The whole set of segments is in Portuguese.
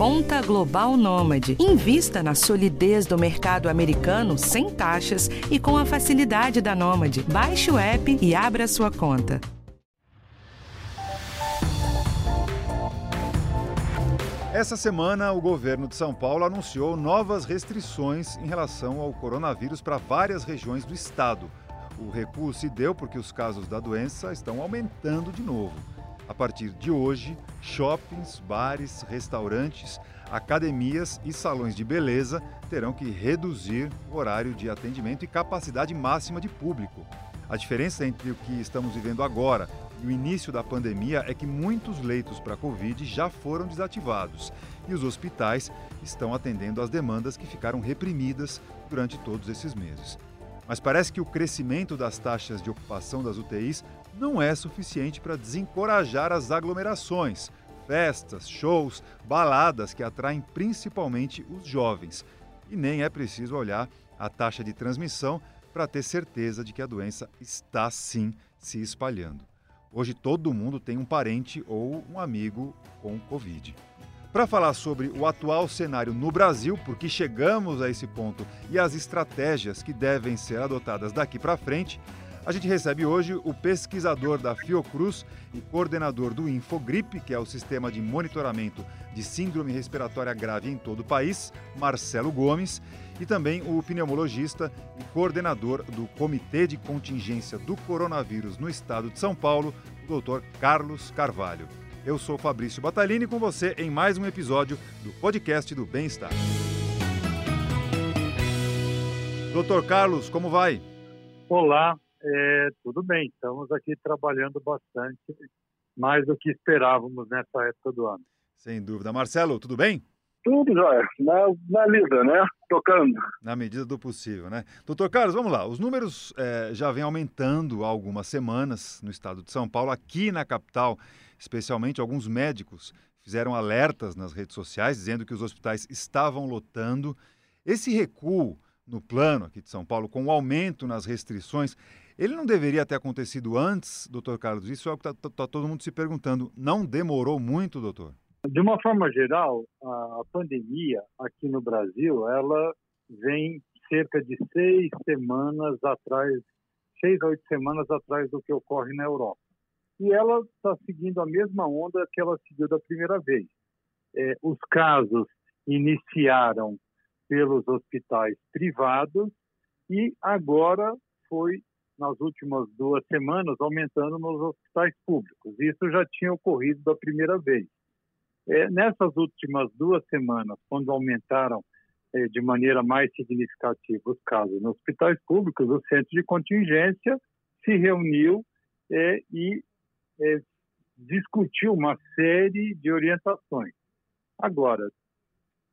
Conta Global Nômade. Invista na solidez do mercado americano sem taxas e com a facilidade da Nômade. Baixe o app e abra sua conta. Essa semana, o governo de São Paulo anunciou novas restrições em relação ao coronavírus para várias regiões do estado. O recuo se deu porque os casos da doença estão aumentando de novo. A partir de hoje, shoppings, bares, restaurantes, academias e salões de beleza terão que reduzir o horário de atendimento e capacidade máxima de público. A diferença entre o que estamos vivendo agora e o início da pandemia é que muitos leitos para Covid já foram desativados e os hospitais estão atendendo às demandas que ficaram reprimidas durante todos esses meses. Mas parece que o crescimento das taxas de ocupação das UTIs não é suficiente para desencorajar as aglomerações, festas, shows, baladas que atraem principalmente os jovens. E nem é preciso olhar a taxa de transmissão para ter certeza de que a doença está sim se espalhando. Hoje todo mundo tem um parente ou um amigo com Covid. Para falar sobre o atual cenário no Brasil, por que chegamos a esse ponto e as estratégias que devem ser adotadas daqui para frente, a gente recebe hoje o pesquisador da Fiocruz e coordenador do Infogripe, que é o sistema de monitoramento de síndrome respiratória grave em todo o país, Marcelo Gomes, e também o pneumologista e coordenador do Comitê de Contingência do Coronavírus no Estado de São Paulo, o Dr. Carlos Carvalho. Eu sou Fabrício Batalini com você em mais um episódio do podcast do Bem-Estar. Doutor Carlos, como vai? Olá, é, tudo bem. Estamos aqui trabalhando bastante, mais do que esperávamos nessa época do ano. Sem dúvida. Marcelo, tudo bem? Tudo, jóia. Na, na lida, né? Tocando. Na medida do possível, né? Doutor Carlos, vamos lá. Os números é, já vêm aumentando há algumas semanas no estado de São Paulo. Aqui na capital, especialmente alguns médicos fizeram alertas nas redes sociais dizendo que os hospitais estavam lotando. Esse recuo no plano aqui de São Paulo, com o aumento nas restrições, ele não deveria ter acontecido antes, doutor Carlos? Isso é o que está tá todo mundo se perguntando. Não demorou muito, doutor? De uma forma geral, a pandemia aqui no Brasil, ela vem cerca de seis semanas atrás, seis a oito semanas atrás do que ocorre na Europa. E ela está seguindo a mesma onda que ela seguiu da primeira vez. É, os casos iniciaram pelos hospitais privados e agora foi nas últimas duas semanas aumentando nos hospitais públicos. Isso já tinha ocorrido da primeira vez. É, nessas últimas duas semanas, quando aumentaram é, de maneira mais significativa os casos nos hospitais públicos, o centro de contingência se reuniu é, e é, discutiu uma série de orientações. Agora,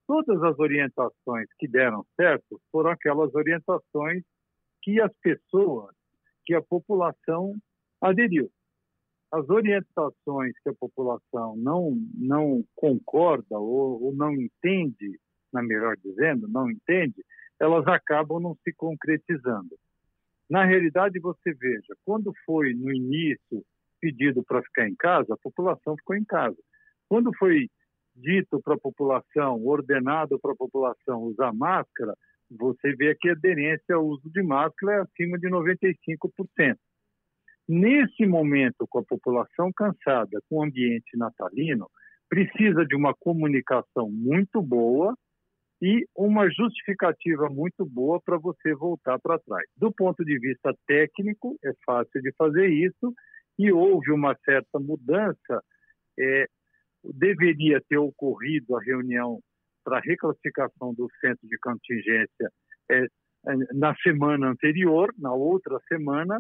todas as orientações que deram certo foram aquelas orientações que as pessoas, que a população aderiu as orientações que a população não, não concorda ou, ou não entende, na melhor dizendo, não entende, elas acabam não se concretizando. Na realidade, você veja, quando foi no início pedido para ficar em casa, a população ficou em casa. Quando foi dito para a população, ordenado para a população usar máscara, você vê que a aderência ao uso de máscara é acima de 95%. Nesse momento, com a população cansada, com o ambiente natalino, precisa de uma comunicação muito boa e uma justificativa muito boa para você voltar para trás. Do ponto de vista técnico, é fácil de fazer isso e houve uma certa mudança. É, deveria ter ocorrido a reunião para reclassificação do centro de contingência é, na semana anterior, na outra semana,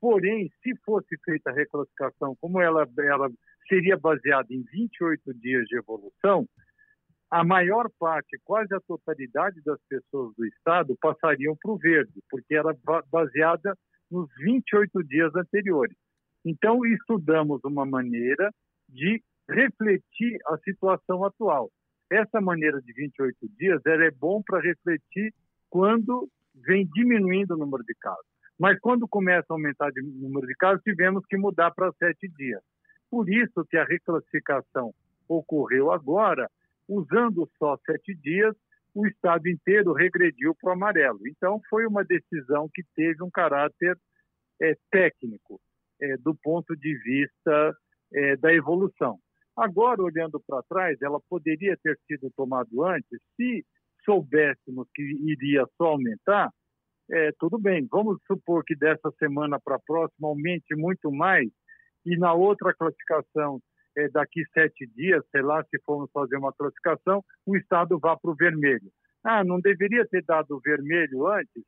Porém, se fosse feita a reclassificação, como ela, ela seria baseada em 28 dias de evolução, a maior parte, quase a totalidade das pessoas do Estado passariam para o verde, porque era baseada nos 28 dias anteriores. Então, estudamos uma maneira de refletir a situação atual. Essa maneira de 28 dias ela é bom para refletir quando vem diminuindo o número de casos. Mas quando começa a aumentar o número de casos, tivemos que mudar para sete dias. Por isso que a reclassificação ocorreu agora, usando só sete dias, o estado inteiro regrediu para o amarelo. Então, foi uma decisão que teve um caráter é, técnico, é, do ponto de vista é, da evolução. Agora, olhando para trás, ela poderia ter sido tomada antes se soubéssemos que iria só aumentar. É, tudo bem, vamos supor que dessa semana para a próxima aumente muito mais e na outra classificação é, daqui sete dias, sei lá, se formos fazer uma classificação, o estado vá para o vermelho. Ah, não deveria ter dado o vermelho antes?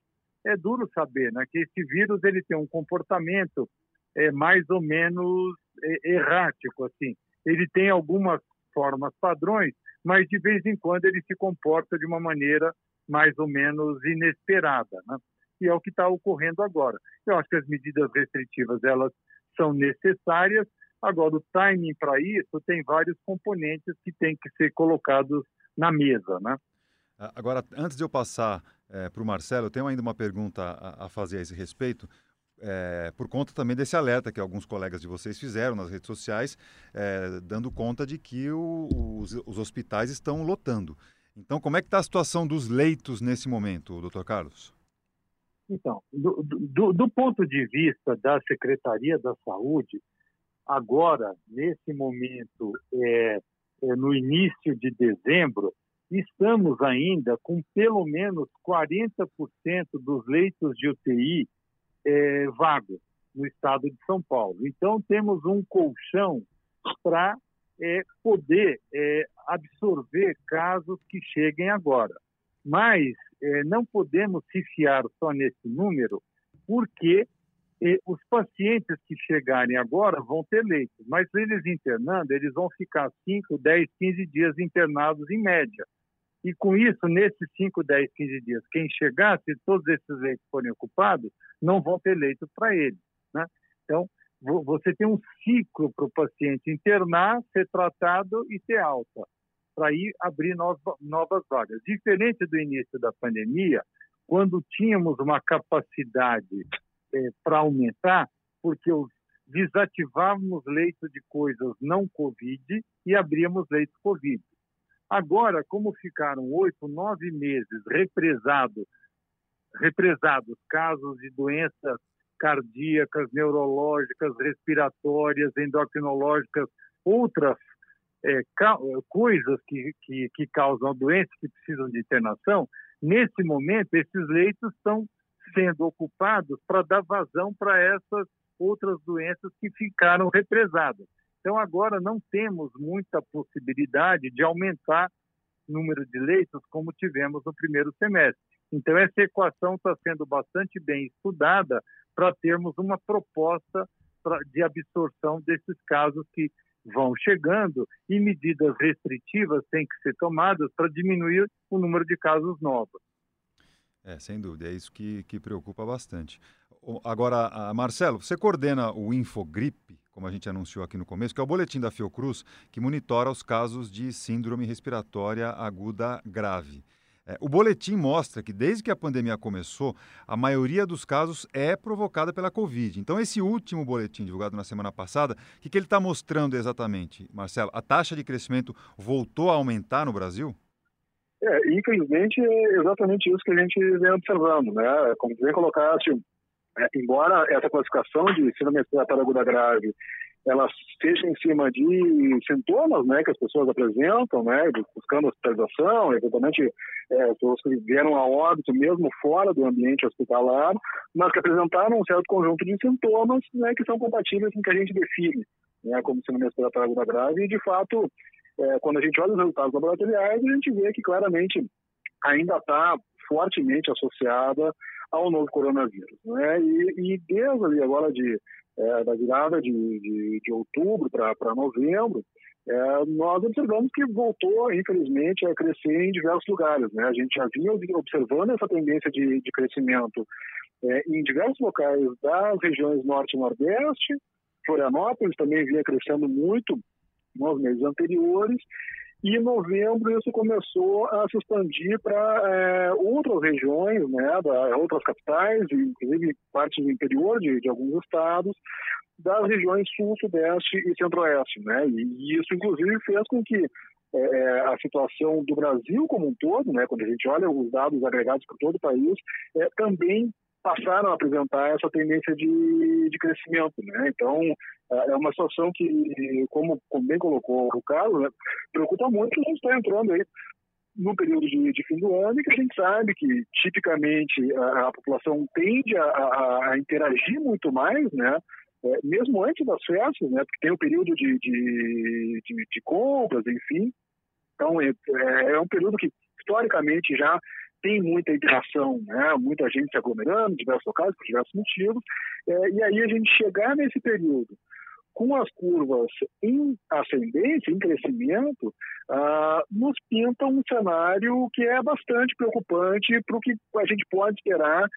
É duro saber, né? Que esse vírus ele tem um comportamento é, mais ou menos é, errático, assim. Ele tem algumas formas padrões, mas de vez em quando ele se comporta de uma maneira mais ou menos inesperada, né? E é o que está ocorrendo agora. Eu acho que as medidas restritivas elas são necessárias, Agora, o timing para isso tem vários componentes que têm que ser colocados na mesa, né? Agora, antes de eu passar é, para o Marcelo, eu tenho ainda uma pergunta a, a fazer a esse respeito, é, por conta também desse alerta que alguns colegas de vocês fizeram nas redes sociais, é, dando conta de que o, os, os, hospitais estão lotando. Então, como é que está a situação dos leitos nesse momento, doutor Carlos? Então, do, do, do ponto de vista da Secretaria da Saúde, agora, nesse momento, é, é, no início de dezembro, estamos ainda com pelo menos 40% dos leitos de UTI é, vagos no estado de São Paulo. Então, temos um colchão para é, poder é, absorver casos que cheguem agora. Mas é, não podemos se fiar só nesse número, porque e os pacientes que chegarem agora vão ter leitos, mas eles internando, eles vão ficar 5, 10, 15 dias internados em média. E com isso, nesses 5, 10, 15 dias, quem chegar, se todos esses leitos forem ocupados, não vão ter leito para eles. Né? Então, você tem um ciclo para o paciente internar, ser tratado e ter alta, para ir abrir novas vagas. Diferente do início da pandemia, quando tínhamos uma capacidade é, para aumentar, porque os, desativávamos leitos de coisas não Covid e abríamos leitos Covid. Agora, como ficaram oito, nove meses represados, represados casos de doenças cardíacas, neurológicas, respiratórias, endocrinológicas, outras é, coisas que, que, que causam doenças que precisam de internação, nesse momento, esses leitos estão sendo ocupados para dar vazão para essas outras doenças que ficaram represadas. Então, agora não temos muita possibilidade de aumentar o número de leitos como tivemos no primeiro semestre. Então, essa equação está sendo bastante bem estudada para termos uma proposta de absorção desses casos que vão chegando e medidas restritivas têm que ser tomadas para diminuir o número de casos novos. É, sem dúvida, é isso que, que preocupa bastante. Agora, Marcelo, você coordena o Infogripe, como a gente anunciou aqui no começo, que é o boletim da Fiocruz que monitora os casos de síndrome respiratória aguda grave. É, o boletim mostra que desde que a pandemia começou, a maioria dos casos é provocada pela Covid. Então, esse último boletim divulgado na semana passada, o que, que ele está mostrando exatamente, Marcelo? A taxa de crescimento voltou a aumentar no Brasil? É, infelizmente, é exatamente isso que a gente vem observando, né? Como bem colocaste, embora essa classificação de síndrome respiratória aguda grave ela esteja em cima de sintomas, né, que as pessoas apresentam, né, buscando hospitalização, eventualmente é, pessoas que vieram a óbito mesmo fora do ambiente hospitalar, mas que apresentaram um certo conjunto de sintomas, né, que são compatíveis com o que a gente define, né, como síndrome respiratória aguda grave, e de fato é, quando a gente olha os resultados laboratoriais, a gente vê que claramente ainda está fortemente associada ao novo coronavírus. Né? E, e desde ali agora de, é, da virada de, de, de outubro para novembro, é, nós observamos que voltou, infelizmente, a crescer em diversos lugares. Né? A gente já vinha observando essa tendência de, de crescimento é, em diversos locais das regiões norte e nordeste. Florianópolis também vinha crescendo muito nos meses anteriores, e em novembro isso começou a se expandir para é, outras regiões, né, da, outras capitais, inclusive partes do interior de, de alguns estados, das regiões sul, sudeste e centro-oeste, né? E, e, isso inclusive fez com que é, a situação do Brasil como um todo, né, quando a gente olha os dados agregados por todo o país, é, também passaram a apresentar essa tendência de, de crescimento. Né? Então, é, é uma situação que, como, como bem colocou o Carlos, né, preocupa muito que a gente está entrando aí no período de, de, fim do ano que a gente sabe que, tipicamente, a, a população tende a, a, a, interagir muito mais, né? É, mesmo antes das festas, né? Porque tem o período de, de, de, de compras, enfim. Então, é, é, é um período que, historicamente, já tem muita interação, né? muita gente se aglomerando, diversos locais, por diversos motivos, é, e aí a gente chegar nesse período com as curvas em ascendência, em crescimento, ah, nos pinta um cenário que é bastante preocupante para o que a gente pode esperar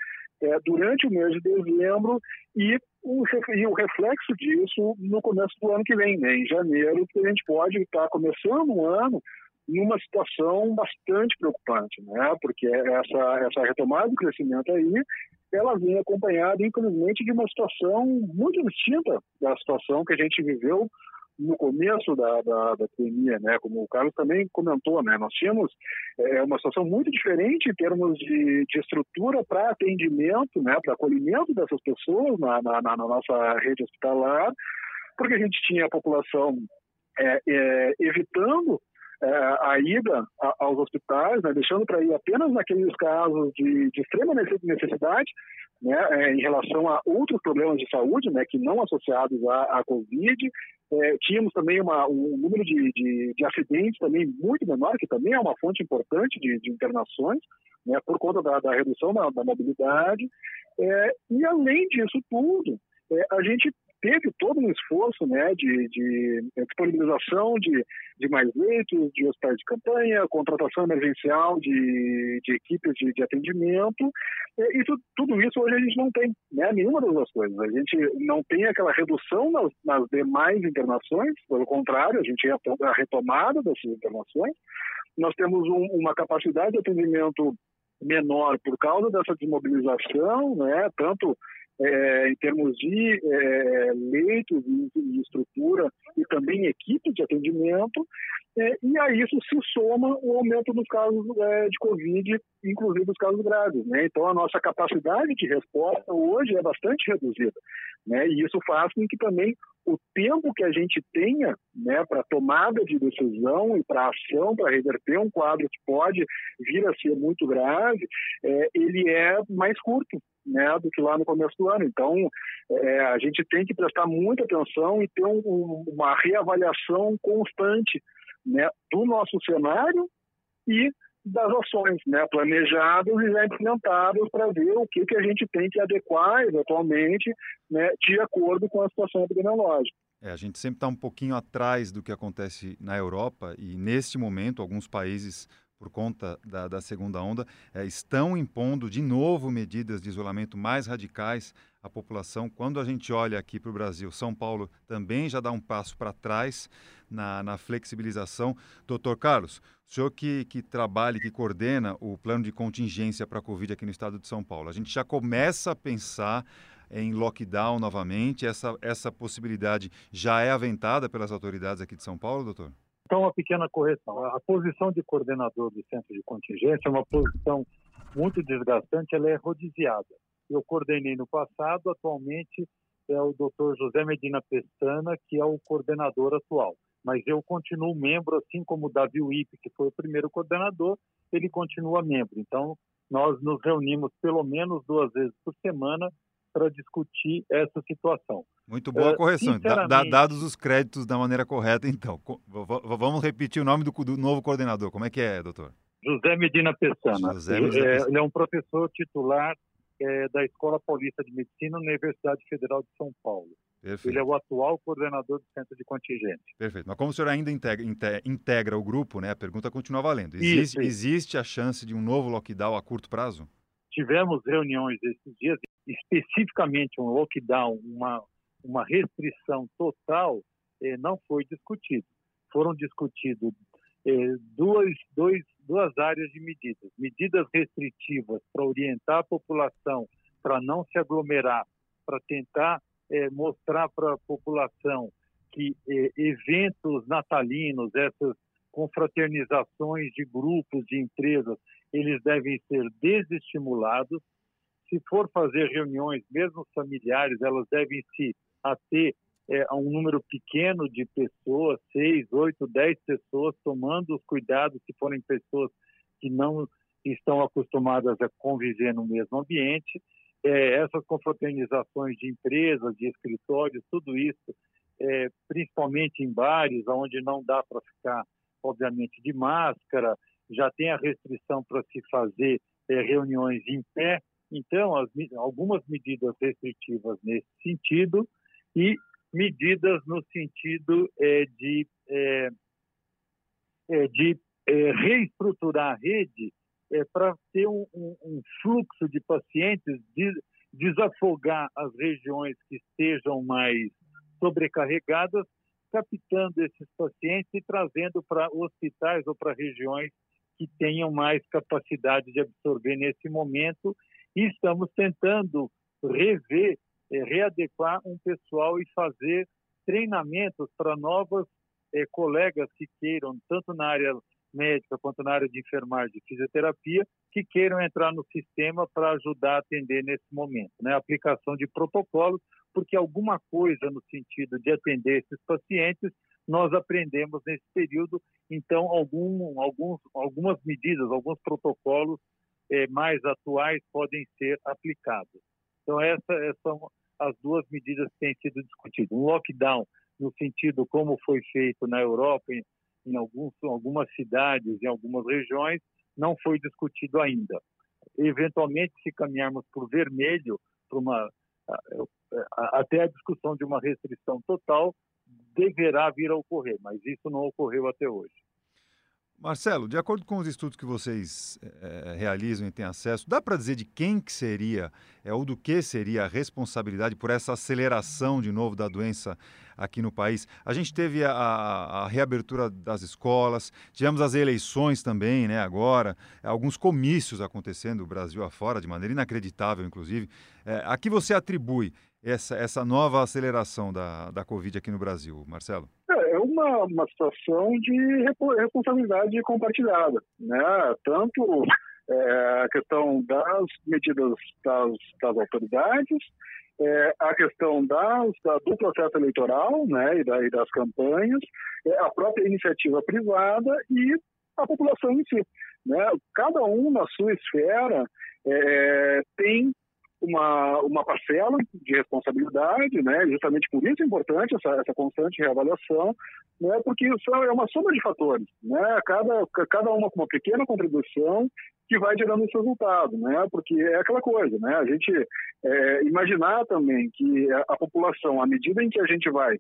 é, durante o mês de dezembro e o, e o, reflexo disso no começo do ano que vem, né? em janeiro, que a gente pode estar começando um ano numa situação bastante preocupante, né? Porque essa essa retomada do crescimento aí, ela vem acompanhada, infelizmente, de uma situação muito distinta da situação que a gente viveu no começo da, da, da pandemia, né? Como o Carlos também comentou, né? Nós tínhamos é, uma situação muito diferente em termos de, de estrutura para atendimento, né? Para acolhimento dessas pessoas na, na, na, nossa rede hospitalar, porque a gente tinha a população é, é, evitando é, a ida aos hospitais, né, deixando para ir apenas naqueles casos de, de extrema necessidade, né, é, em relação a outros problemas de saúde, né, que não associados à, à Covid. É, tínhamos também uma, um número de, de, de, acidentes também muito menor, que também é uma fonte importante de, de internações, né, por conta da, da redução da, da mobilidade. É, e além disso tudo, é, a gente teve todo um esforço né, de, de disponibilização de, de mais leitos, de hospitais de campanha, contratação emergencial de, de equipes de, de atendimento. Isso, tudo isso hoje a gente não tem, né, nenhuma das duas coisas. A gente não tem aquela redução nas, nas demais internações, pelo contrário, a gente é a retomada dessas internações. Nós temos um, uma capacidade de atendimento menor por causa dessa desmobilização, né, tanto é, em termos de é, leitos e, estrutura e também equipe de atendimento, é, e a isso se soma o aumento dos casos é, de Covid, inclusive os casos graves. Né? Então, a nossa capacidade de resposta hoje é bastante reduzida. Né? E isso faz com que também o tempo que a gente tenha né, para tomada de decisão e para ação, para reverter um quadro que pode vir a ser muito grave, é, ele é mais curto né, do que lá no começo do ano. Então, é, a gente tem que prestar muita atenção e ter um, uma reavaliação constante né, do nosso cenário e das ações né, planejadas e já implementadas para ver o que, que a gente tem que adequar eventualmente né, de acordo com a situação epidemiológica. É, a gente sempre está um pouquinho atrás do que acontece na Europa e, neste momento, alguns países por conta da, da segunda onda, é, estão impondo de novo medidas de isolamento mais radicais à população. Quando a gente olha aqui para o Brasil, São Paulo também já dá um passo para trás na, na, flexibilização. Doutor Carlos, o senhor que, que trabalha e que coordena o plano de contingência para a Covid aqui no estado de São Paulo, a gente já começa a pensar em lockdown novamente? Essa, essa possibilidade já é aventada pelas autoridades aqui de São Paulo, doutor? Então, uma pequena correção. A posição de coordenador do centro de contingência é uma posição muito desgastante, ela é rodiziada. Eu coordenei no passado, atualmente é o Dr. José Medina Pestana, que é o coordenador atual. Mas eu continuo membro, assim como o Davi Wip, que foi o primeiro coordenador, ele continua membro. Então, nós nos reunimos pelo menos duas vezes por semana para discutir essa situação. Muito boa uh, correção. dados os créditos da maneira correta, então. vamos repetir o nome do, do, novo coordenador. Como é que é, doutor? José Medina Pessana. José Medina Pessana. É, ele é um professor titular é, da Escola Paulista de Medicina na Universidade Federal de São Paulo. Perfeito. Ele é o atual coordenador do centro de contingente. Perfeito. Mas como o senhor ainda integra, integra o grupo, né, a pergunta continua valendo. Existe, isso, isso. existe a chance de um novo lockdown a curto prazo? Tivemos reuniões esses dias, especificamente um lockdown, uma, uma restrição total, eh, não foi discutido. Foram discutidas eh, duas, duas áreas de medidas. Medidas restritivas para orientar a população para não se aglomerar, para tentar eh, mostrar para a população que eh, eventos natalinos, essas confraternizações de grupos, de empresas, eles devem ser desestimulados. Se for fazer reuniões, mesmo familiares, elas devem se ater é, a um número pequeno de pessoas, seis, oito, dez pessoas, tomando os cuidados se forem pessoas que não estão acostumadas a conviver no mesmo ambiente. É, essas confraternizações de empresas, de escritórios, tudo isso, é, principalmente em bares, onde não dá para ficar, obviamente, de máscara, já tem a restrição para se fazer é, reuniões em pé. Então, as, algumas medidas restritivas nesse sentido e medidas no sentido é, de, é, é, de é, reestruturar a rede é, para ter um, um, fluxo de pacientes, de, desafogar as regiões que estejam mais sobrecarregadas, captando esses pacientes e trazendo para hospitais ou para regiões que tenham mais capacidade de absorver nesse momento. E estamos tentando rever, é, readequar um pessoal e fazer treinamentos para novas é, colegas que queiram, tanto na área médica quanto na área de enfermagem e fisioterapia que queiram entrar no sistema para ajudar a atender nesse momento. Né? Aplicação de protocolos, porque alguma coisa no sentido de atender esses pacientes nós aprendemos nesse período. Então, algum, alguns, algumas medidas, alguns protocolos é, mais atuais podem ser aplicados. Então, essas são as duas medidas que têm sido discutidas. Um lockdown, no sentido como foi feito na Europa, em alguns, algumas cidades, em algumas regiões, não foi discutido ainda. Eventualmente, se caminharmos por vermelho, para uma, até a discussão de uma restrição total, deverá vir a ocorrer, mas isso não ocorreu até hoje. Marcelo, de acordo com os estudos que vocês é, realizam e têm acesso, dá para dizer de quem que seria é, ou do que seria a responsabilidade por essa aceleração de novo da doença aqui no país? A gente teve a, a reabertura das escolas, tivemos as eleições também, né, agora, alguns comícios acontecendo no Brasil afora, de maneira inacreditável, inclusive. É, a que você atribui essa, essa nova aceleração da, da Covid aqui no Brasil, Marcelo? É, uma, uma situação de responsabilidade compartilhada, né? Tanto é, a questão das medidas das, das autoridades, é, a questão das, da, do processo eleitoral né, e, da, e das campanhas, é, a própria iniciativa privada e a população em si. Né? Cada um na sua esfera é, tem uma, uma parcela de responsabilidade, né? Justamente por isso é importante essa, essa constante reavaliação, né? Porque isso é uma soma de fatores, né? Cada, cada uma com uma pequena contribuição que vai gerando esse resultado, né? Porque é aquela coisa, né? A gente é, imaginar também que a, a população, à medida em que a gente vai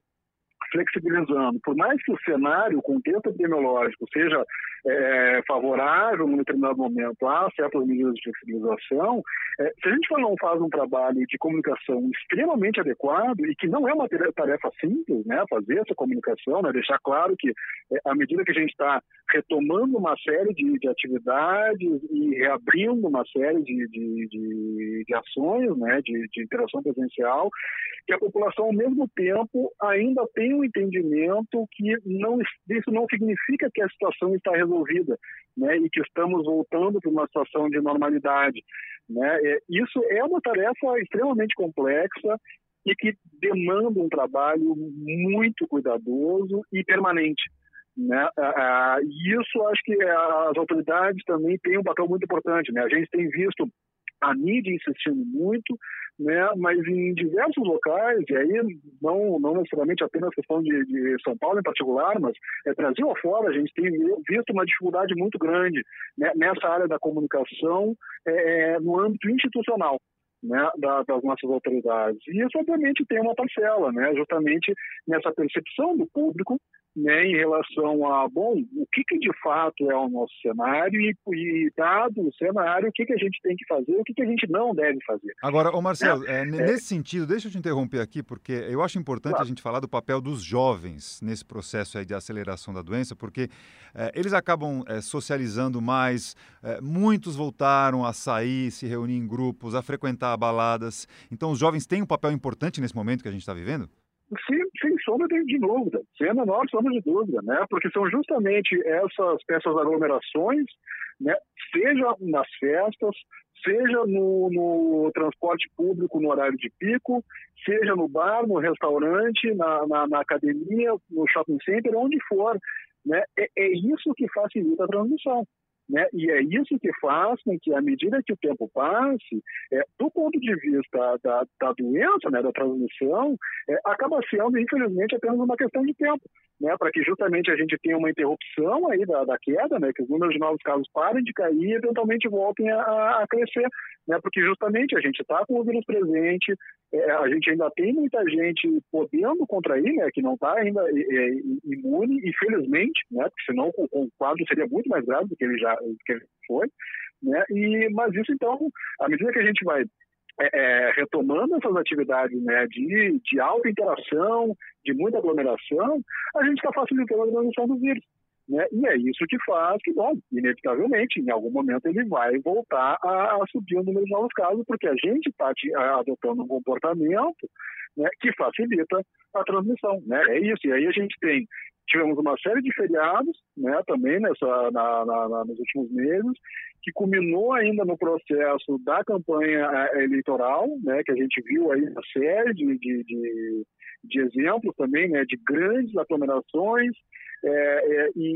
flexibilizando, por mais que o cenário, o contexto epidemiológico seja é, favorável num determinado momento a certas medidas de flexibilização, é, se a gente não faz um trabalho de comunicação extremamente adequado e que não é uma tarefa simples, né, fazer essa comunicação, né, deixar claro que é, à medida que a gente está retomando uma série de, de, atividades e reabrindo uma série de, de, de, de ações, né, de, de interação presencial, que a população ao mesmo tempo ainda tem um entendimento que não, isso não significa que a situação está resolvida, né, e que estamos voltando para uma situação de normalidade. Né? É, isso é uma tarefa extremamente complexa e que demanda um trabalho muito cuidadoso e permanente. Né? E isso acho que as autoridades também têm um papel muito importante. Né? A gente tem visto a mídia insistindo muito, né? mas em diversos locais, e aí não, não necessariamente apenas questão de, de São Paulo em particular, mas é, Brasil afora, a gente tem visto uma dificuldade muito grande né? nessa área da comunicação é, no âmbito institucional. Né, da, das nossas autoridades. E isso, obviamente, tem uma parcela, né, justamente nessa percepção do público né, em relação a, bom, o que, que de fato é o nosso cenário e, e dado o cenário, o que, que a gente tem que fazer, o que, que a gente não deve fazer. Agora, ô Marcelo, é, é, nesse sentido, deixa eu te interromper aqui, porque eu acho importante claro. a gente falar do papel dos jovens nesse processo aí de aceleração da doença, porque é, eles acabam é, socializando mais, é, muitos voltaram a sair, se reunir em grupos, a frequentar baladas. Então, os jovens têm um papel importante nesse momento que a gente está vivendo? Sombra de dúvida, sem a menor sombra de dúvida, né? Porque são justamente essas, essas aglomerações, né? Seja nas festas, seja no, no, transporte público no horário de pico, seja no bar, no restaurante, na, na, na academia, no shopping center, onde for. Né? É, é, isso que facilita a transmissão. Né? E é isso que faz com que, à medida que o tempo passe, é, do ponto de vista da, da doença, né, da transmissão, é, acaba sendo, infelizmente, apenas uma questão de tempo, né, para que justamente a gente tenha uma interrupção aí da, da queda, né, que os números de novos casos parem de cair e eventualmente voltem a, a crescer, né, porque justamente a gente está com o vírus presente, é, a gente ainda tem muita gente podendo contrair, né, que não está ainda é, é, imune, infelizmente, né, porque senão o, o quadro seria muito mais grave do que ele já que ele foi, né? E mas isso então, à medida que a gente vai é, é, retomando essas atividades né, de, de alta interação, de muita aglomeração, a gente está facilitando a transmissão do vírus. Né? E é isso que faz que, bom, inevitavelmente, em algum momento ele vai voltar a, a subir o número de novos casos, porque a gente está adotando um comportamento né, que facilita a transmissão. Né? É isso. E aí a gente tem tivemos uma série de feriados, né, também nessa, na, na, na, nos últimos meses, que culminou ainda no processo da campanha eh, eleitoral, né, que a gente viu aí uma série de, de, de, de exemplos também, né, de grandes aglomerações, é, é, e,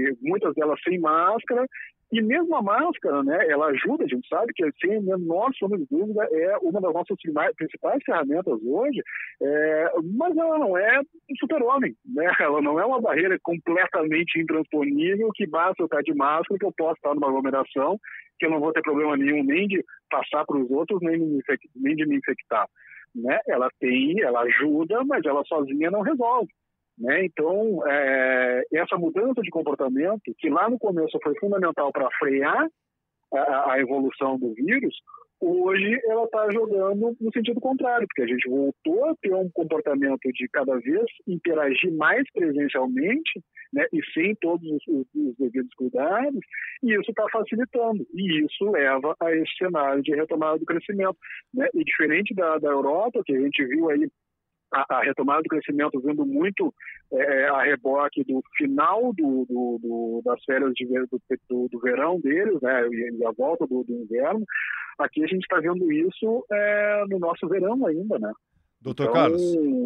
e, muitas delas sem máscara, e mesmo a máscara, né, ela ajuda, a gente sabe que, sem a menor sombra de dúvida, é uma das nossas principais ferramentas hoje, é, mas ela não é um super-homem, né? ela não é uma barreira completamente intransponível que basta eu estar de máscara que eu posso estar numa aglomeração, que eu não vou ter problema nenhum nem de passar para os outros, nem, nem de me infectar. Né? Ela tem, ela ajuda, mas ela sozinha não resolve. Né? Então, é, essa mudança de comportamento, que lá no começo foi fundamental para frear a, a, evolução do vírus, hoje ela está jogando no sentido contrário, porque a gente voltou a ter um comportamento de cada vez interagir mais presencialmente né, e sem todos os, os, os devidos cuidados, e isso está facilitando. E isso leva a esse cenário de retomada do crescimento. Né? E diferente da, da Europa, que a gente viu aí a, a, retomada do crescimento vindo muito é, a reboque do final do, do, do das férias de, do, do, verão deles, né, e, a volta do, inverno. Aqui a gente está vendo isso é, no nosso verão ainda, né? Doutor então, Carlos.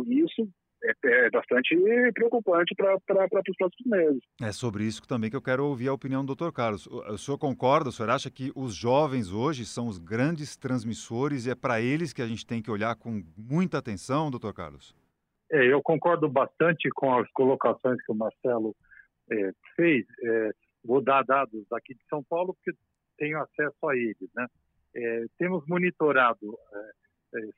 Isso é, é bastante preocupante para os próximos meses. É sobre isso também que eu quero ouvir a opinião do doutor Carlos. O, o senhor concorda, o senhor acha que os jovens hoje são os grandes transmissores e é para eles que a gente tem que olhar com muita atenção, doutor Carlos? É, eu concordo bastante com as colocações que o Marcelo é, fez. É, vou dar dados aqui de São Paulo, porque tenho acesso a eles. Né? É, temos monitorado é,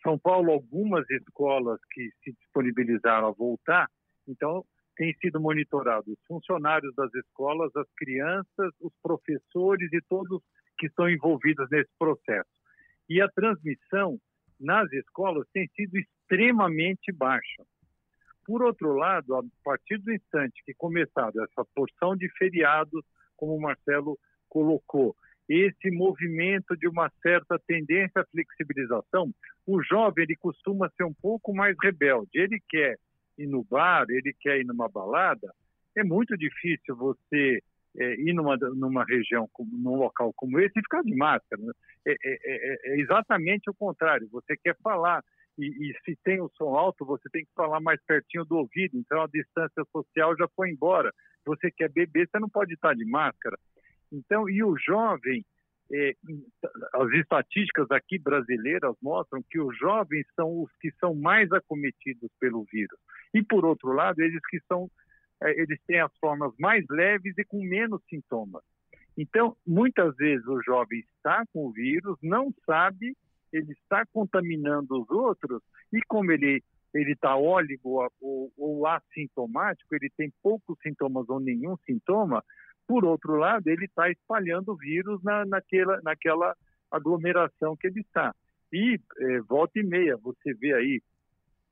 São Paulo, algumas escolas que se disponibilizaram a voltar, então tem sido monitorado os funcionários das escolas, as crianças, os professores e todos que estão envolvidos nesse processo. E a transmissão nas escolas tem sido extremamente baixa. Por outro lado, a partir do instante que começaram essa porção de feriados, como o Marcelo colocou, esse movimento de uma certa tendência à flexibilização, o jovem ele costuma ser um pouco mais rebelde. Ele quer ir no bar, ele quer ir numa balada. É muito difícil você é, ir numa, numa região, num local como esse e ficar de máscara. Né? É, é, é, é, exatamente o contrário. Você quer falar e, e, se tem o som alto, você tem que falar mais pertinho do ouvido. Então a distância social já foi embora. Você quer beber, você não pode estar de máscara. Então, e o jovem, é, as estatísticas aqui brasileiras mostram que os jovens são os que são mais acometidos pelo vírus. E, por outro lado, eles que são, é, eles têm as formas mais leves e com menos sintomas. Então, muitas vezes o jovem está com o vírus, não sabe, ele está contaminando os outros, e como ele ele está óligo ou, ou assintomático, ele tem poucos sintomas ou nenhum sintoma, por outro lado, ele está espalhando o vírus na, naquela, naquela aglomeração que ele está. E é, volta e meia, você vê aí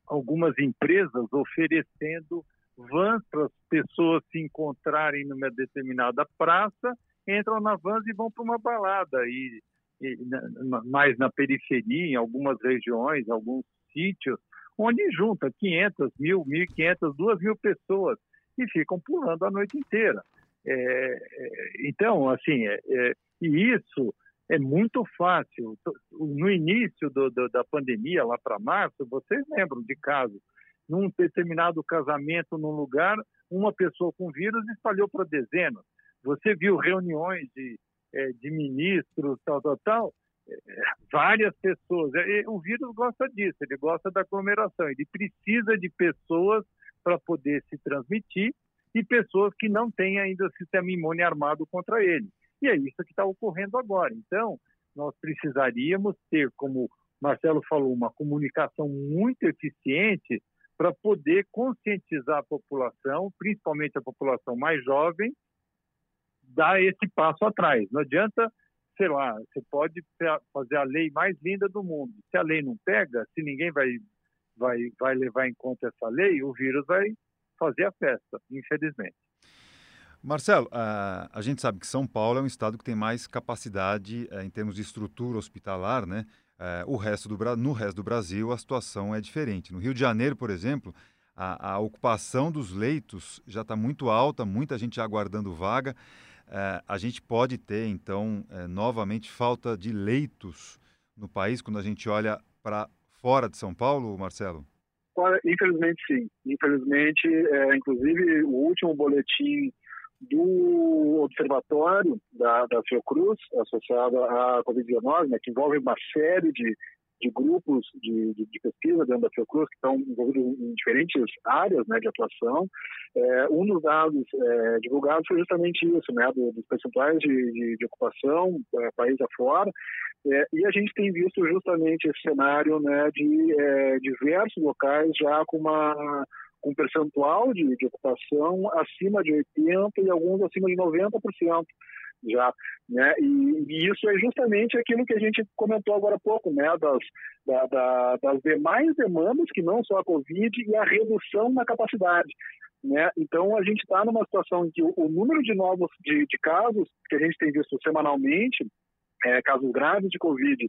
algumas empresas oferecendo vans para as pessoas se encontrarem numa determinada praça, entram na van e vão para uma balada. Na, mais na periferia, em algumas regiões, alguns sítios, onde junta 500, mil, 1.500, 2 mil pessoas e ficam pulando a noite inteira. É, é, então, assim, é, é, e isso é muito fácil. No início do, do, da pandemia, lá para março, vocês lembram de casos. Num determinado casamento, num lugar, uma pessoa com vírus espalhou para dezenas. Você viu reuniões de, de ministros, tal, tal, tal, várias pessoas. O vírus gosta disso, ele gosta da aglomeração, ele precisa de pessoas para poder se transmitir e pessoas que não têm ainda sistema imune armado contra ele. E é isso que está ocorrendo agora. Então, nós precisaríamos ter, como Marcelo falou, uma comunicação muito eficiente para poder conscientizar a população, principalmente a população mais jovem, dar esse passo atrás. Não adianta, sei lá, você pode fazer a lei mais linda do mundo. Se a lei não pega, se ninguém vai, vai, vai levar em conta essa lei, o vírus vai fazer a festa, infelizmente. Marcelo, a, gente sabe que São Paulo é um estado que tem mais capacidade é, em termos de estrutura hospitalar, né? É, o resto do, no resto do Brasil a situação é diferente. No Rio de Janeiro, por exemplo, a, a ocupação dos leitos já está muito alta, muita gente aguardando vaga. É, a gente pode ter, então, novamente falta de leitos no país quando a gente olha para fora de São Paulo, Marcelo? Infelizmente sim. Infelizmente, é, inclusive o último boletim do observatório da, da Fiocruz, associado à Covid-19, né, que envolve uma série de, de grupos de, de, de, pesquisa dentro da Fiocruz que estão envolvidos em diferentes áreas né, de atuação. É, um dos dados é, divulgados foi justamente isso, né, do, dos percentuais de, de ocupação é, país afora, é, e a gente tem visto justamente esse cenário né, de é, diversos locais já com uma com percentual de, de ocupação acima de 80% e alguns acima de 90% já, né? E, e, isso é justamente aquilo que a gente comentou agora há pouco, né? Das, da, da, das demais demandas que não só a Covid e a redução na capacidade, né? Então a gente está numa situação em que o, o número de novos de, de, casos que a gente tem visto semanalmente, é, casos graves de Covid,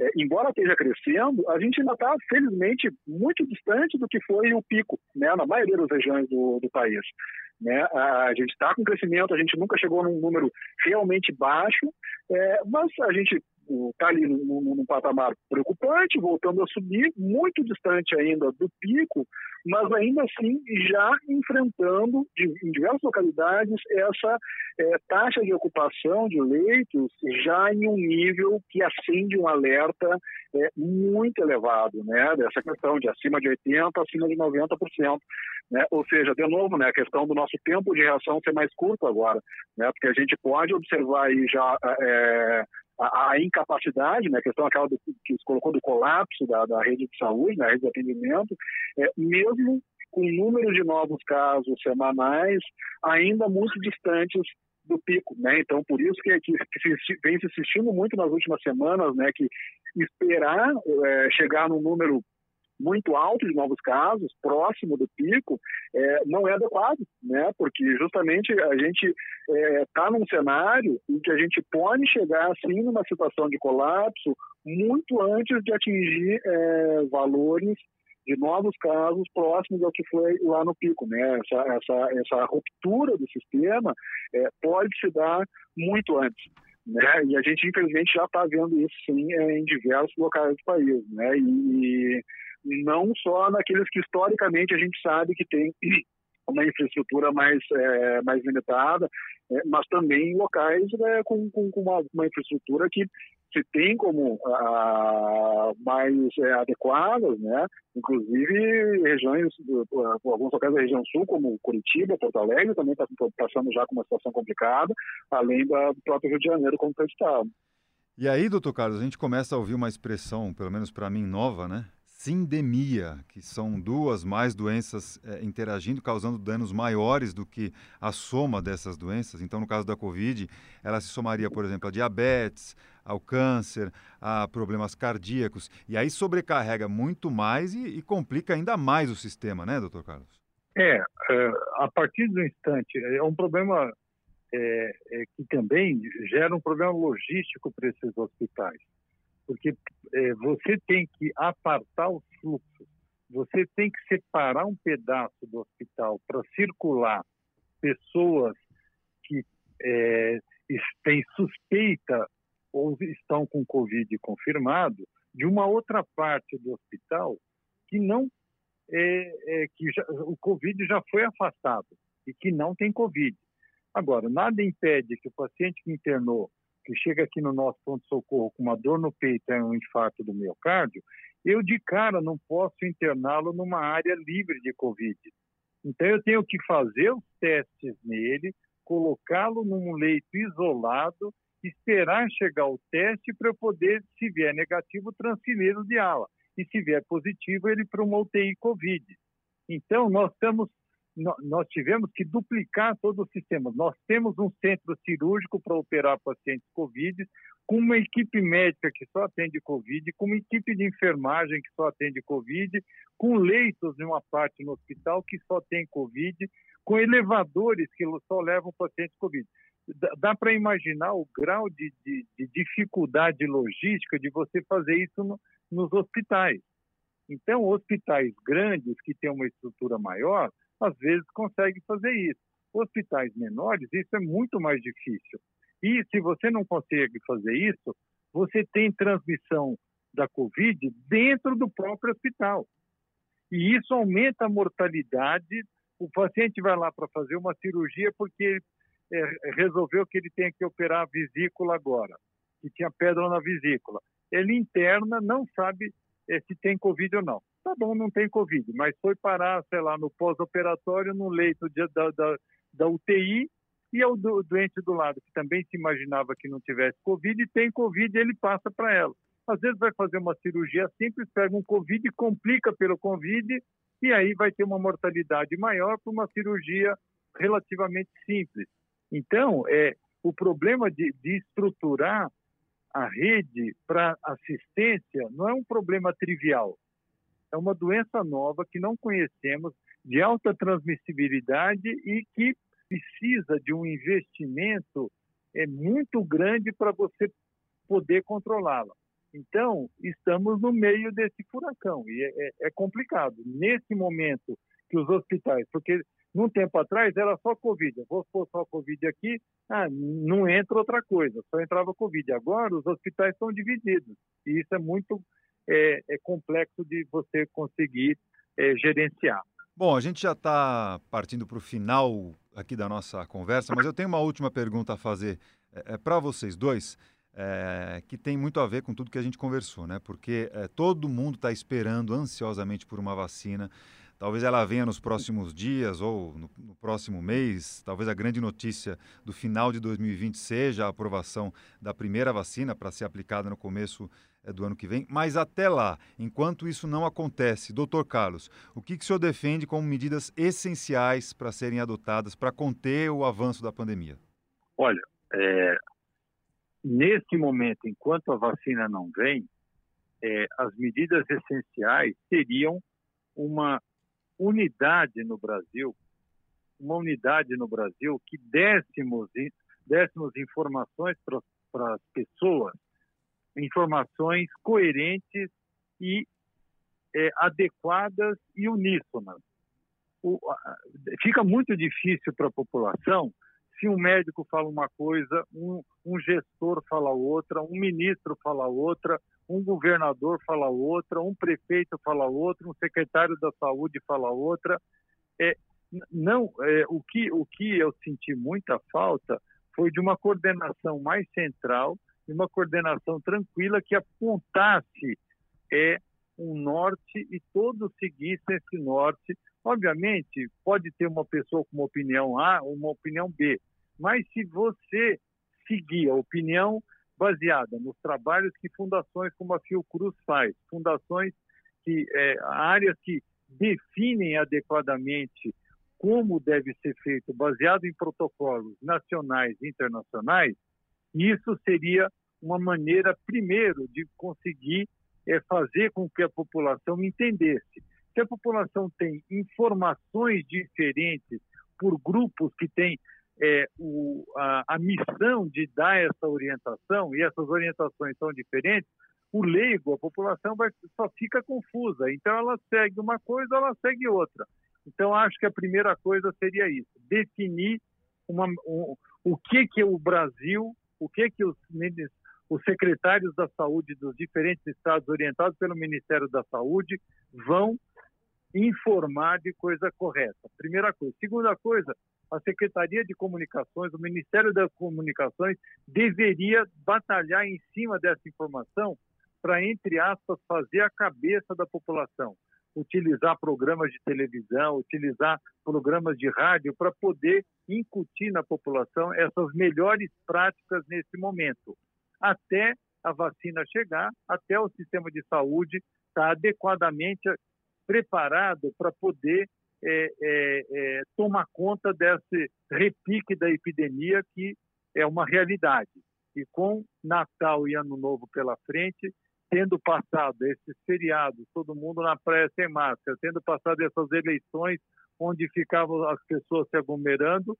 é, embora esteja crescendo, a gente ainda está, felizmente, muito distante do que foi o pico, né, na maioria das regiões do, do país. Né? A gente está com crescimento, a gente nunca chegou num número realmente baixo, é, mas a gente está ali num, patamar preocupante, voltando a subir, muito distante ainda do pico, mas ainda assim já enfrentando em diversas localidades essa é, taxa de ocupação de leitos já em um nível que acende um alerta é, muito elevado, né, dessa questão de acima de 80%, acima de 90%. Né? Ou seja, de novo, né, a questão do nosso tempo de reação ser mais curto agora, né, porque a gente pode observar aí já é, a, a, incapacidade, né, a questão aquela do, que se colocou do colapso da, da rede de saúde, da rede de atendimento, é, mesmo com números de novos casos semanais ainda muito distantes do pico, né? Então, por isso que, que, que se, vem se assistindo muito nas últimas semanas, né? Que esperar é, chegar num número muito alto de novos casos, próximo do pico, é, não é adequado, né? Porque justamente a gente está é, tá num cenário em que a gente pode chegar assim numa situação de colapso muito antes de atingir é, valores de novos casos próximos ao que foi lá no pico, né? Essa, essa, essa ruptura do sistema é, pode se dar muito antes. Né? E a gente, infelizmente, já está vendo isso, sim, é, em diversos locais do país. Né? E, não só naqueles que historicamente a gente sabe que tem uma infraestrutura mais, é, mais limitada, é, mas também em locais é, com, com, com uma, uma, infraestrutura que se tem como a, mais é, adequadas, né? inclusive regiões, alguns locais da região sul, como Curitiba, Porto Alegre, também está passando já com uma situação complicada, além da, do próprio Rio de Janeiro como está. E aí, doutor Carlos, a gente começa a ouvir uma expressão, pelo menos para mim, nova, né? Sindemia, que são duas mais doenças é, interagindo, causando danos maiores do que a soma dessas doenças. Então, no caso da Covid, ela se somaria, por exemplo, a diabetes, ao câncer, a problemas cardíacos, e aí sobrecarrega muito mais e, e complica ainda mais o sistema, né, doutor Carlos? É, é a partir do instante, é um problema é, é, que também gera um problema logístico para esses hospitais porque é, você tem que apartar os fluxos você tem que separar um pedaço do hospital para circular pessoas que é, têm suspeita ou estão com Covid confirmado, de uma outra parte do hospital que não é, é, que já, o Covid já foi afastado e que não tem Covid. Agora, nada impede que o paciente que internou, que chega aqui no nosso ponto-socorro com uma dor no peito e um infarto do miocárdio, eu de cara não posso interná-lo numa área livre de Covid. Então, eu tenho que fazer os testes nele, colocá-lo num leito isolado, esperar chegar o teste para eu poder, se vier negativo, transferi-lo de ala. E se vier positivo, ele para uma UTI Covid. Então, nós estamos nós tivemos que duplicar todo o sistema. Nós temos um centro cirúrgico para operar pacientes Covid, com uma equipe médica que só atende Covid, com uma equipe de enfermagem que só atende Covid, com leitos em uma parte no hospital que só tem Covid, com elevadores que só levam pacientes Covid. Dá para imaginar o grau de, de, de, dificuldade logística de você fazer isso no, nos hospitais. Então, hospitais grandes que têm uma estrutura maior, às vezes consegue fazer isso. Hospitais menores, isso é muito mais difícil. E se você não consegue fazer isso, você tem transmissão da Covid dentro do próprio hospital. E isso aumenta a mortalidade. O paciente vai lá para fazer uma cirurgia porque é, resolveu que ele tem que operar a vesícula agora, que tinha pedra na vesícula. Ele interna, não sabe é, se tem Covid ou não. Tá bom, não tem Covid, mas foi parar, sei lá, no pós-operatório, no leito de, da, da, da, UTI, e é o do, doente do lado, que também se imaginava que não tivesse Covid, e tem Covid, ele passa para ela. Às vezes vai fazer uma cirurgia simples, pega um Covid, complica pelo Covid, e aí vai ter uma mortalidade maior para uma cirurgia relativamente simples. Então, é, o problema de, de estruturar a rede para assistência não é um problema trivial. É uma doença nova que não conhecemos, de alta transmissibilidade e que precisa de um investimento é muito grande para você poder controlá-la. Então, estamos no meio desse furacão e é, é, é complicado. Nesse momento que os hospitais, porque num tempo atrás era só Covid. Eu vou pôr só Covid aqui, ah, não entra outra coisa, só entrava Covid. Agora os hospitais estão divididos e isso é muito é, é complexo de você conseguir é, gerenciar. Bom, a gente já está partindo para o final aqui da nossa conversa, mas eu tenho uma última pergunta a fazer é, é para vocês dois. É, que tem muito a ver com tudo que a gente conversou, né? Porque é, todo mundo está esperando ansiosamente por uma vacina. Talvez ela venha nos próximos dias ou no, no, próximo mês. Talvez a grande notícia do final de 2020 seja a aprovação da primeira vacina para ser aplicada no começo é, do ano que vem. Mas até lá, enquanto isso não acontece, doutor Carlos, o que, que o senhor defende como medidas essenciais para serem adotadas para conter o avanço da pandemia? Olha, é, nesse momento, enquanto a vacina não vem, é, as medidas essenciais seriam uma unidade no Brasil, uma unidade no Brasil que dessemos, dessemos informações para as pessoas, informações coerentes e é, adequadas e uníssonas. O, fica muito difícil para a população se um médico fala uma coisa, um, um gestor fala outra, um ministro fala outra, um governador fala outra, um prefeito fala outra, um secretário da saúde fala outra. É, não, é, o, que, o que eu senti muita falta foi de uma coordenação mais central, de uma coordenação tranquila que apontasse é, um norte e todos seguissem esse norte. Obviamente, pode ter uma pessoa com uma opinião A ou uma opinião B, mas se você seguir a opinião baseada nos trabalhos que fundações como a Fiocruz faz, fundações que é, áreas que definem adequadamente como deve ser feito, baseado em protocolos nacionais e internacionais, isso seria uma maneira, primeiro, de conseguir é, fazer com que a população entendesse. Se a população tem informações diferentes por grupos que têm é, o, a, a, missão de dar essa orientação, e essas orientações são diferentes, o leigo, a população vai, só fica confusa. Então, ela segue uma coisa, ela segue outra. Então, acho que a primeira coisa seria isso: definir uma, um, o que que o Brasil, o que que os, os secretários da saúde dos diferentes estados orientados pelo Ministério da Saúde vão informar de coisa correta. Primeira coisa. Segunda coisa, a Secretaria de Comunicações, o Ministério das Comunicações deveria batalhar em cima dessa informação para, entre aspas, fazer a cabeça da população. Utilizar programas de televisão, utilizar programas de rádio para poder incutir na população essas melhores práticas nesse momento, até a vacina chegar, até o sistema de saúde estar adequadamente preparado para poder é, é, é, tomar conta desse repique da epidemia que é uma realidade. E com Natal e Ano Novo pela frente, tendo passado esses feriados, todo mundo na praia sem máscara, tendo passado essas eleições onde ficavam as pessoas se aglomerando,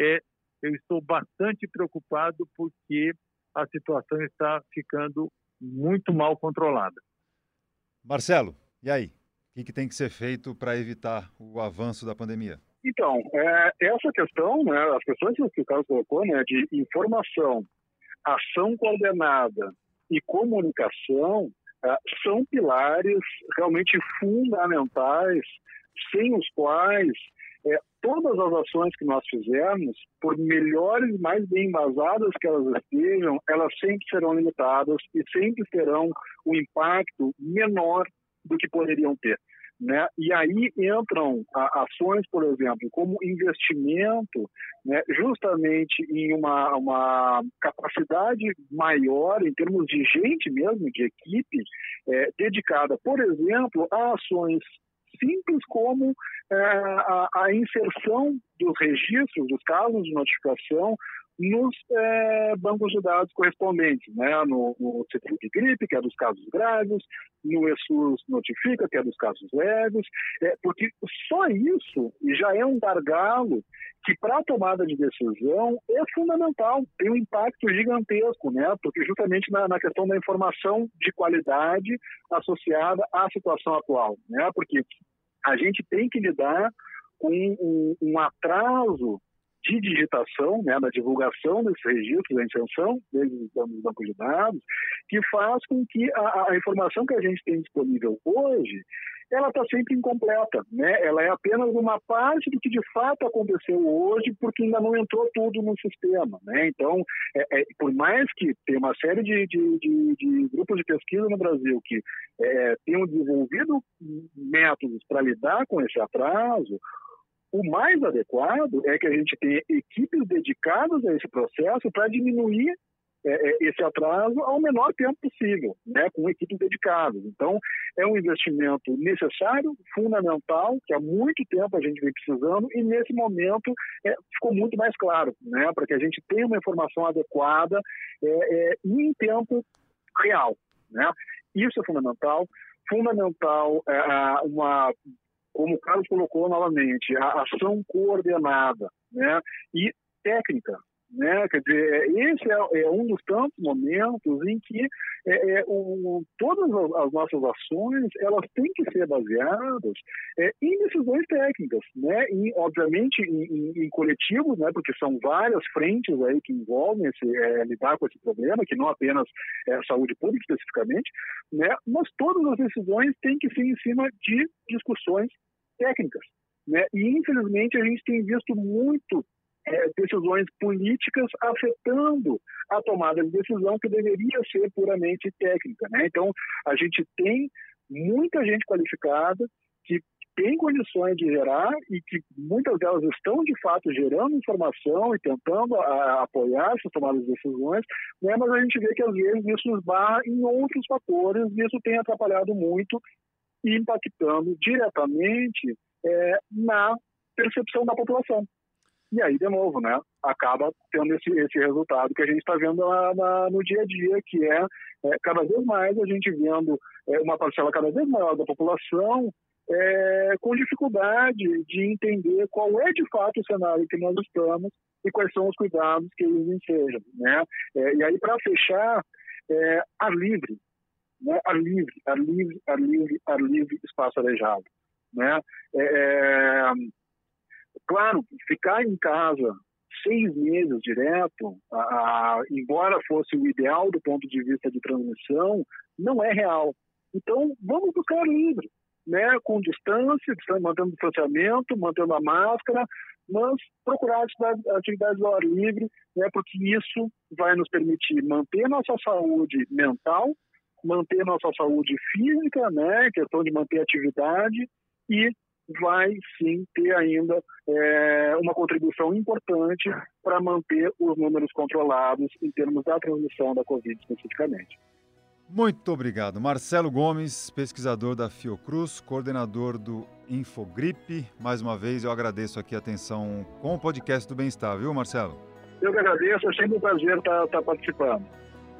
é, eu estou bastante preocupado porque a situação está ficando muito mal controlada. Marcelo, e aí? O que, que tem que ser feito para evitar o avanço da pandemia? Então, é, essa questão, né, as questões que o Carlos colocou, né, de informação, ação coordenada e comunicação, é, são pilares realmente fundamentais, sem os quais é, todas as ações que nós fizermos, por melhores e mais bem embasadas que elas estejam, elas sempre serão limitadas e sempre terão um impacto menor do que poderiam ter. Né? E aí entram ações, por exemplo, como investimento, né, justamente em uma, uma capacidade maior em termos de gente mesmo, de equipe, é, dedicada, por exemplo, a ações simples como é, a, a inserção dos registros, dos casos de notificação nos é, bancos de dados correspondentes, né? no, no de gripe, que é dos casos graves, no ESUS Notifica, que é dos casos leves, é, porque só isso já é um gargalo que para a tomada de decisão é fundamental, tem um impacto gigantesco, né? porque justamente na, na questão da informação de qualidade associada à situação atual, né? porque a gente tem que lidar com um, um atraso de digitação, né, da divulgação desses registros, da intenção deles nos bancos de dados, que faz com que a, a informação que a gente tem disponível hoje ela está sempre incompleta, né? Ela é apenas uma parte do que de fato aconteceu hoje, porque ainda não entrou tudo no sistema, né? Então, é, é, por mais que tenha uma série de, de, de, de, grupos de pesquisa no Brasil que é, tenham desenvolvido métodos para lidar com esse atraso, o mais adequado é que a gente tenha equipes dedicadas a esse processo para diminuir é, é, esse atraso ao menor tempo possível, né, com equipes dedicadas. Então, é um investimento necessário, fundamental, que há muito tempo a gente vem precisando, e nesse momento é, ficou muito mais claro, né, para que a gente tenha uma informação adequada é, é em tempo real. Né? Isso é fundamental. Fundamental é, uma como o Carlos colocou novamente, a ação coordenada né, e técnica. Né? Quer dizer, esse é, é um dos tantos momentos em que é, é, todas as nossas ações elas têm que ser baseadas é, em decisões técnicas, né? E, obviamente em, em, em, coletivos, né? Porque são várias frentes aí que envolvem esse, é, lidar com esse problema, que não apenas é saúde pública especificamente, né? Mas todas as decisões têm que ser em cima de discussões técnicas. Né? E, infelizmente, a gente tem visto muito é, decisões políticas afetando a tomada de decisão que deveria ser puramente técnica. Né? Então, a gente tem muita gente qualificada que tem condições de gerar e que muitas delas estão de fato gerando informação e tentando a, apoiar essas tomadas de decisões, né? mas a gente vê que às vezes isso esbarra em outros fatores e isso tem atrapalhado muito impactando diretamente é, na percepção da população. E aí, de novo, né, acaba tendo esse, esse resultado que a gente está vendo na, no dia a dia, que é, é, cada vez mais a gente vendo é, uma parcela cada vez maior da população é, com dificuldade de entender qual é de fato o cenário que nós estamos e quais são os cuidados que eles ensejam. Né? É, e aí, para fechar, é, ar livre Né? Ar livre, ar livre, ar livre, ar livre, espaço arejado. Né? É, é, claro, ficar em casa seis meses direto, a, a, embora fosse o ideal do ponto de vista de transmissão, não é real. Então, vamos buscar livre, né? com distância, mantendo o distanciamento, mantendo a máscara, mas procurar atividades, atividades ao ar livre, né? porque isso vai nos permitir manter nossa saúde mental, manter nossa saúde física, né? questão de manter atividade, e vai sim ter ainda é, uma contribuição importante para manter os números controlados em termos da transmissão da Covid especificamente. Muito obrigado. Marcelo Gomes, pesquisador da Fiocruz, coordenador do Infogripe. Mais uma vez eu agradeço aqui a atenção com o podcast do Bem-Estar, viu, Marcelo? Eu que agradeço, é sempre um prazer estar, estar participando.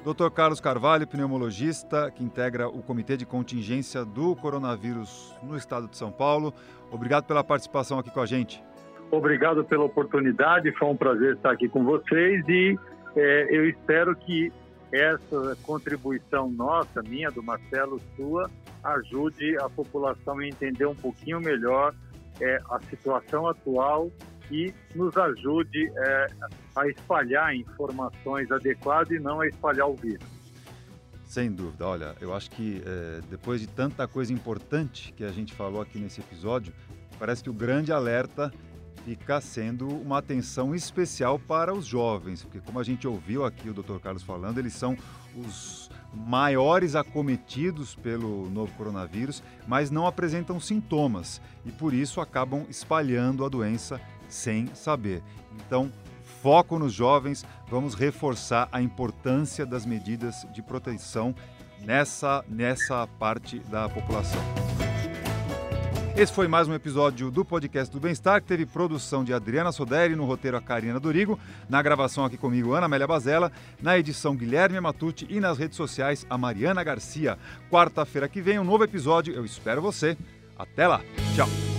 Dr. Carlos Carvalho, pneumologista, que integra o Comitê de Contingência do Coronavírus no estado de São Paulo. Obrigado pela participação aqui com a gente. Obrigado pela oportunidade, foi um prazer estar aqui com vocês e é, eu espero que essa contribuição nossa, minha, do Marcelo, sua, ajude a população a entender um pouquinho melhor é, a situação atual e nos ajude é, a espalhar informações adequadas e não a espalhar o vírus. Sem dúvida. Olha, eu acho que é, depois de tanta coisa importante que a gente falou aqui nesse episódio, parece que o grande alerta fica sendo uma atenção especial para os jovens, porque como a gente ouviu aqui o Dr. Carlos falando, eles são os maiores acometidos pelo novo coronavírus, mas não apresentam sintomas e por isso acabam espalhando a doença sem saber. Então, foco nos jovens, vamos reforçar a importância das medidas de proteção nessa, nessa parte da população. Esse foi mais um episódio do podcast do Bem-Estar, que teve produção de Adriana Soderi, no roteiro a Karina Dorigo, na gravação aqui comigo Ana Amélia Bazella, na edição Guilherme Matucci e nas redes sociais a Mariana Garcia. Quarta-feira que vem um novo episódio, eu espero você. Até lá, tchau!